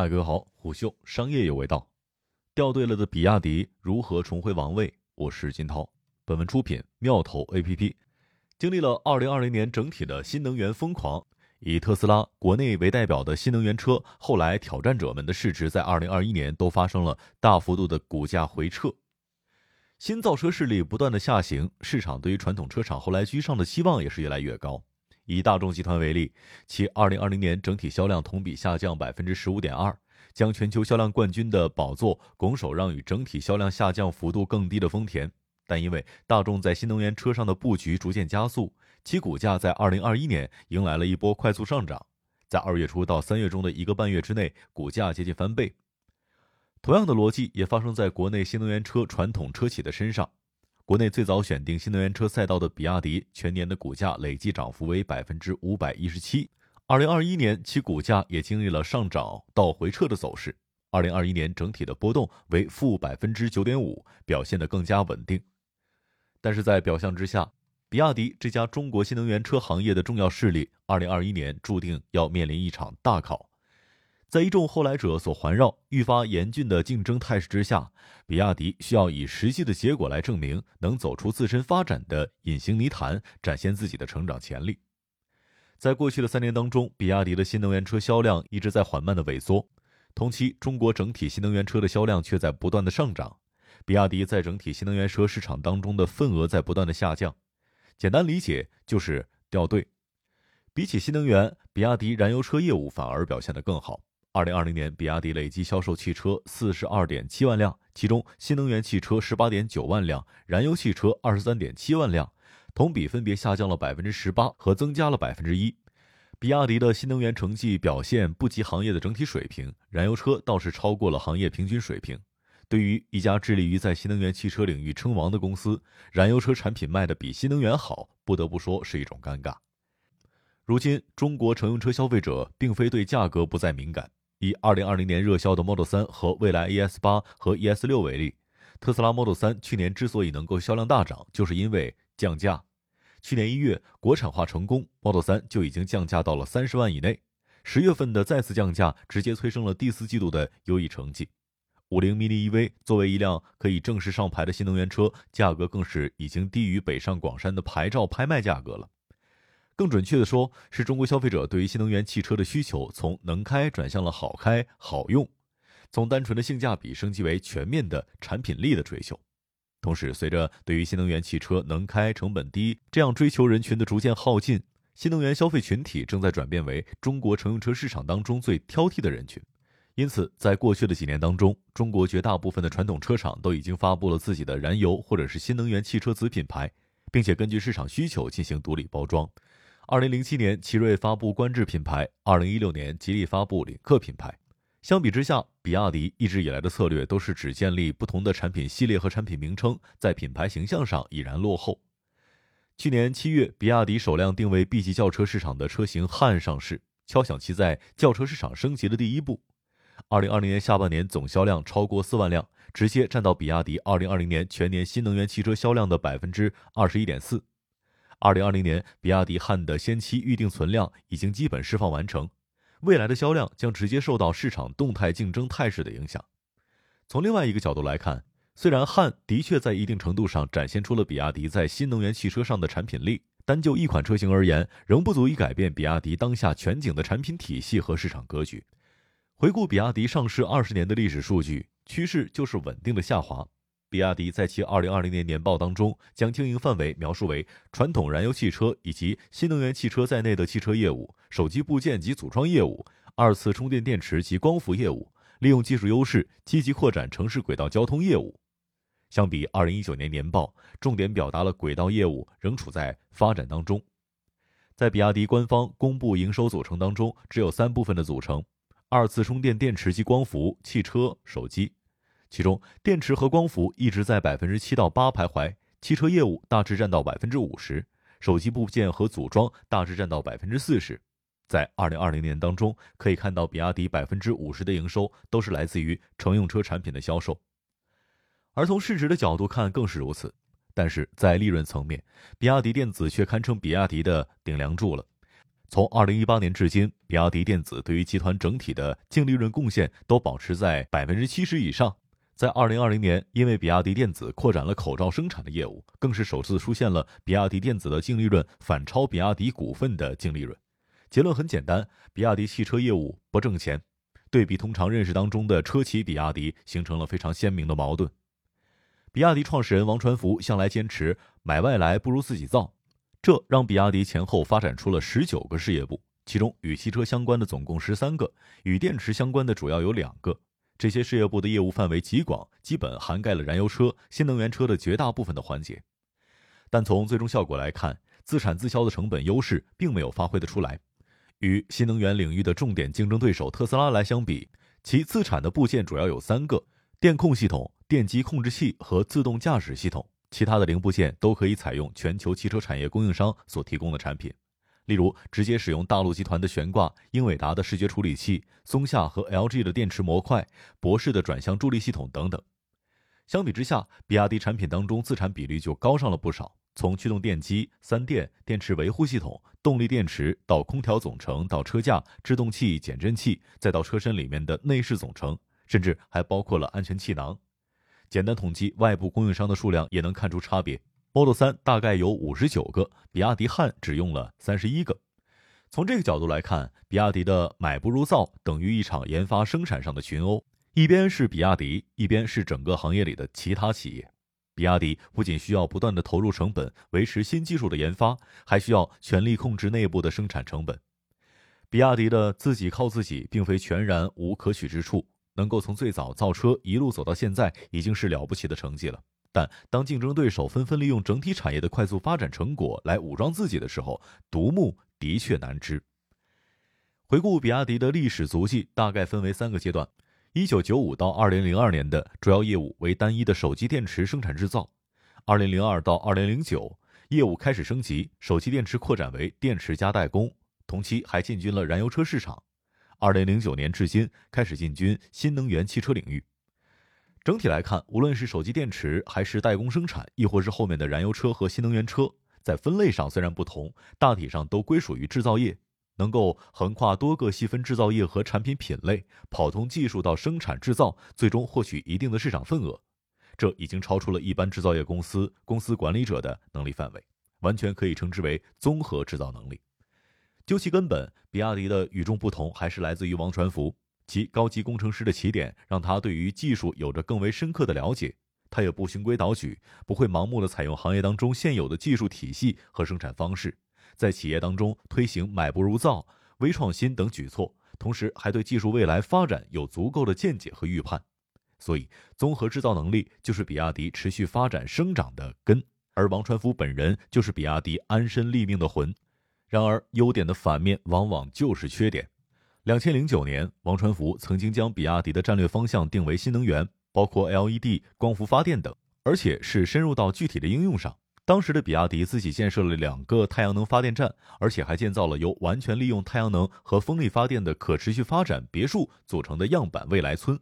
嗨，各位好，虎嗅商业有味道。掉队了的比亚迪如何重回王位？我是金涛。本文出品妙投 APP。经历了2020年整体的新能源疯狂，以特斯拉国内为代表的新能源车，后来挑战者们的市值在2021年都发生了大幅度的股价回撤。新造车势力不断的下行，市场对于传统车厂后来居上的期望也是越来越高。以大众集团为例，其2020年整体销量同比下降百分之十五点二，将全球销量冠军的宝座拱手让与整体销量下降幅度更低的丰田。但因为大众在新能源车上的布局逐渐加速，其股价在2021年迎来了一波快速上涨，在二月初到三月中的一个半月之内，股价接近翻倍。同样的逻辑也发生在国内新能源车传统车企的身上。国内最早选定新能源车赛道的比亚迪，全年的股价累计涨幅为百分之五百一十七。二零二一年，其股价也经历了上涨到回撤的走势。二零二一年整体的波动为负百分之九点五，表现得更加稳定。但是在表象之下，比亚迪这家中国新能源车行业的重要势力，二零二一年注定要面临一场大考。在一众后来者所环绕、愈发严峻的竞争态势之下，比亚迪需要以实际的结果来证明能走出自身发展的隐形泥潭，展现自己的成长潜力。在过去的三年当中，比亚迪的新能源车销量一直在缓慢的萎缩，同期中国整体新能源车的销量却在不断的上涨，比亚迪在整体新能源车市场当中的份额在不断的下降。简单理解就是掉队。比起新能源，比亚迪燃油车业务反而表现得更好。二零二零年，比亚迪累计销售汽车四十二点七万辆，其中新能源汽车十八点九万辆，燃油汽车二十三点七万辆，同比分别下降了百分之十八和增加了百分之一。比亚迪的新能源成绩表现不及行业的整体水平，燃油车倒是超过了行业平均水平。对于一家致力于在新能源汽车领域称王的公司，燃油车产品卖的比新能源好，不得不说是一种尴尬。如今，中国乘用车消费者并非对价格不再敏感。以二零二零年热销的 Model 3和蔚来 ES 八和 ES 六为例，特斯拉 Model 3去年之所以能够销量大涨，就是因为降价。去年一月国产化成功，Model 3就已经降价到了三十万以内。十月份的再次降价，直接催生了第四季度的优异成绩。五菱 mini EV 作为一辆可以正式上牌的新能源车，价格更是已经低于北上广深的牌照拍卖价格了。更准确的说，是中国消费者对于新能源汽车的需求从能开转向了好开好用，从单纯的性价比升级为全面的产品力的追求。同时，随着对于新能源汽车能开、成本低这样追求人群的逐渐耗尽，新能源消费群体正在转变为中国乘用车市场当中最挑剔的人群。因此，在过去的几年当中，中国绝大部分的传统车厂都已经发布了自己的燃油或者是新能源汽车子品牌，并且根据市场需求进行独立包装。二零零七年，奇瑞发布观致品牌；二零一六年，吉利发布领克品牌。相比之下，比亚迪一直以来的策略都是只建立不同的产品系列和产品名称，在品牌形象上已然落后。去年七月，比亚迪首辆定位 B 级轿车市场的车型汉上市，敲响其在轿车市场升级的第一步。二零二零年下半年总销量超过四万辆，直接占到比亚迪二零二零年全年新能源汽车销量的百分之二十一点四。二零二零年，比亚迪汉的先期预定存量已经基本释放完成，未来的销量将直接受到市场动态竞争态势的影响。从另外一个角度来看，虽然汉的确在一定程度上展现出了比亚迪在新能源汽车上的产品力，单就一款车型而言，仍不足以改变比亚迪当下全景的产品体系和市场格局。回顾比亚迪上市二十年的历史数据，趋势就是稳定的下滑。比亚迪在其二零二零年年报当中，将经营范围描述为传统燃油汽车以及新能源汽车在内的汽车业务、手机部件及组装业务、二次充电电池及光伏业务，利用技术优势积极扩展城市轨道交通业务。相比二零一九年年报，重点表达了轨道业务仍处在发展当中。在比亚迪官方公布营收组成当中，只有三部分的组成：二次充电电池及光伏、汽车、手机。其中，电池和光伏一直在百分之七到八徘徊，汽车业务大致占到百分之五十，手机部件和组装大致占到百分之四十。在二零二零年当中，可以看到比亚迪百分之五十的营收都是来自于乘用车产品的销售，而从市值的角度看更是如此。但是在利润层面，比亚迪电子却堪称比亚迪的顶梁柱了。从二零一八年至今，比亚迪电子对于集团整体的净利润贡献都保持在百分之七十以上。在二零二零年，因为比亚迪电子扩展了口罩生产的业务，更是首次出现了比亚迪电子的净利润反超比亚迪股份的净利润。结论很简单，比亚迪汽车业务不挣钱。对比通常认识当中的车企比亚迪，形成了非常鲜明的矛盾。比亚迪创始人王传福向来坚持买外来不如自己造，这让比亚迪前后发展出了十九个事业部，其中与汽车相关的总共十三个，与电池相关的主要有两个。这些事业部的业务范围极广，基本涵盖了燃油车、新能源车的绝大部分的环节。但从最终效果来看，自产自销的成本优势并没有发挥得出来。与新能源领域的重点竞争对手特斯拉来相比，其自产的部件主要有三个：电控系统、电机控制器和自动驾驶系统。其他的零部件都可以采用全球汽车产业供应商所提供的产品，例如直接使用大陆集团的悬挂、英伟达的视觉处理器、松下和 LG 的电池模块、博世的转向助力系统等等。相比之下，比亚迪产品当中自产比例就高上了不少。从驱动电机、三电、电池维护系统、动力电池到空调总成，到车架、制动器、减震器，再到车身里面的内饰总成，甚至还包括了安全气囊。简单统计外部供应商的数量，也能看出差别。Model 3大概有五十九个，比亚迪汉只用了三十一个。从这个角度来看，比亚迪的买不如造，等于一场研发生产上的群殴。一边是比亚迪，一边是整个行业里的其他企业。比亚迪不仅需要不断的投入成本维持新技术的研发，还需要全力控制内部的生产成本。比亚迪的自己靠自己，并非全然无可取之处。能够从最早造车一路走到现在，已经是了不起的成绩了。但当竞争对手纷纷利用整体产业的快速发展成果来武装自己的时候，独木的确难支。回顾比亚迪的历史足迹，大概分为三个阶段。一九九五到二零零二年的主要业务为单一的手机电池生产制造，二零零二到二零零九业务开始升级，手机电池扩展为电池加代工，同期还进军了燃油车市场。二零零九年至今开始进军新能源汽车领域。整体来看，无论是手机电池，还是代工生产，亦或是后面的燃油车和新能源车，在分类上虽然不同，大体上都归属于制造业。能够横跨多个细分制造业和产品品类，跑通技术到生产制造，最终获取一定的市场份额，这已经超出了一般制造业公司公司管理者的能力范围，完全可以称之为综合制造能力。究其根本，比亚迪的与众不同还是来自于王传福，其高级工程师的起点让他对于技术有着更为深刻的了解，他也不循规蹈矩，不会盲目的采用行业当中现有的技术体系和生产方式。在企业当中推行买不如造、微创新等举措，同时还对技术未来发展有足够的见解和预判，所以综合制造能力就是比亚迪持续发展生长的根，而王传福本人就是比亚迪安身立命的魂。然而，优点的反面往往就是缺点。两千零九年，王传福曾经将比亚迪的战略方向定为新能源，包括 LED、光伏发电等，而且是深入到具体的应用上。当时的比亚迪自己建设了两个太阳能发电站，而且还建造了由完全利用太阳能和风力发电的可持续发展别墅组成的样板未来村。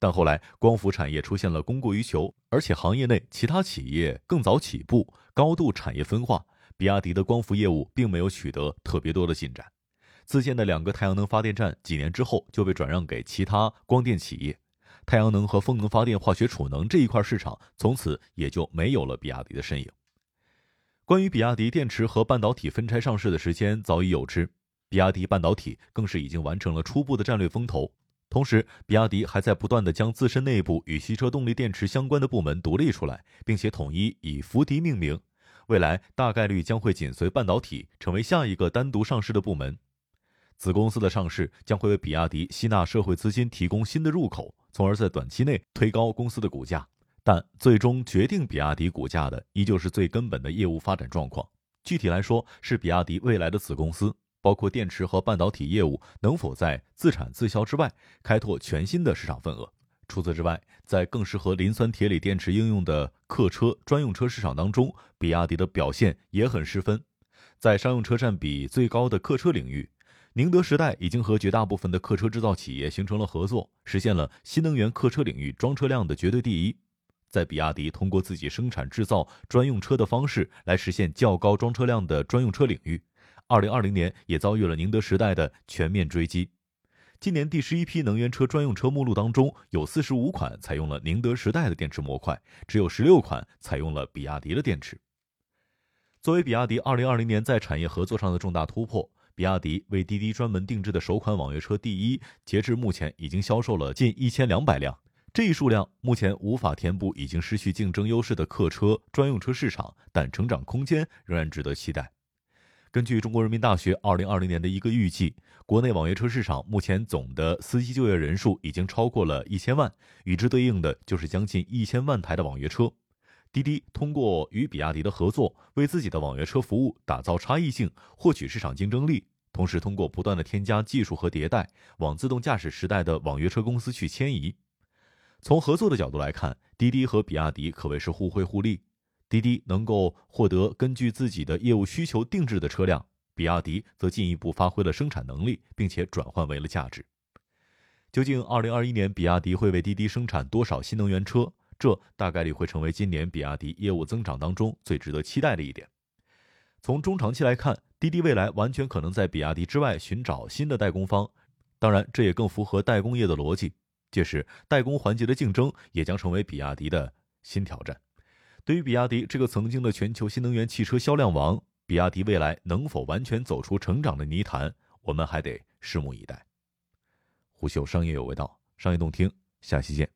但后来光伏产业出现了供过于求，而且行业内其他企业更早起步，高度产业分化，比亚迪的光伏业务并没有取得特别多的进展。自建的两个太阳能发电站几年之后就被转让给其他光电企业，太阳能和风能发电化学储能这一块市场从此也就没有了比亚迪的身影。关于比亚迪电池和半导体分拆上市的时间早已有之，比亚迪半导体更是已经完成了初步的战略风投。同时，比亚迪还在不断的将自身内部与汽车动力电池相关的部门独立出来，并且统一以福迪命名。未来大概率将会紧随半导体，成为下一个单独上市的部门。子公司的上市将会为比亚迪吸纳社会资金提供新的入口，从而在短期内推高公司的股价。但最终决定比亚迪股价的，依旧是最根本的业务发展状况。具体来说，是比亚迪未来的子公司，包括电池和半导体业务，能否在自产自销之外，开拓全新的市场份额。除此之外，在更适合磷酸铁锂电池应用的客车专用车市场当中，比亚迪的表现也很失分。在商用车占比最高的客车领域，宁德时代已经和绝大部分的客车制造企业形成了合作，实现了新能源客车领域装车量的绝对第一。在比亚迪通过自己生产制造专用车的方式来实现较高装车量的专用车领域，二零二零年也遭遇了宁德时代的全面追击。今年第十一批能源车专用车目录当中，有四十五款采用了宁德时代的电池模块，只有十六款采用了比亚迪的电池。作为比亚迪二零二零年在产业合作上的重大突破，比亚迪为滴滴专门定制的首款网约车第一，截至目前已经销售了近一千两百辆。这一数量目前无法填补已经失去竞争优势的客车专用车市场，但成长空间仍然值得期待。根据中国人民大学二零二零年的一个预计，国内网约车市场目前总的司机就业人数已经超过了一千万，与之对应的就是将近一千万台的网约车。滴滴通过与比亚迪的合作，为自己的网约车服务打造差异性，获取市场竞争力，同时通过不断的添加技术和迭代，往自动驾驶时代的网约车公司去迁移。从合作的角度来看，滴滴和比亚迪可谓是互惠互利。滴滴能够获得根据自己的业务需求定制的车辆，比亚迪则进一步发挥了生产能力，并且转换为了价值。究竟2021年比亚迪会为滴滴生产多少新能源车？这大概率会成为今年比亚迪业务增长当中最值得期待的一点。从中长期来看，滴滴未来完全可能在比亚迪之外寻找新的代工方，当然这也更符合代工业的逻辑。届时，代工环节的竞争也将成为比亚迪的新挑战。对于比亚迪这个曾经的全球新能源汽车销量王，比亚迪未来能否完全走出成长的泥潭，我们还得拭目以待。虎嗅商业有味道，商业动听，下期见。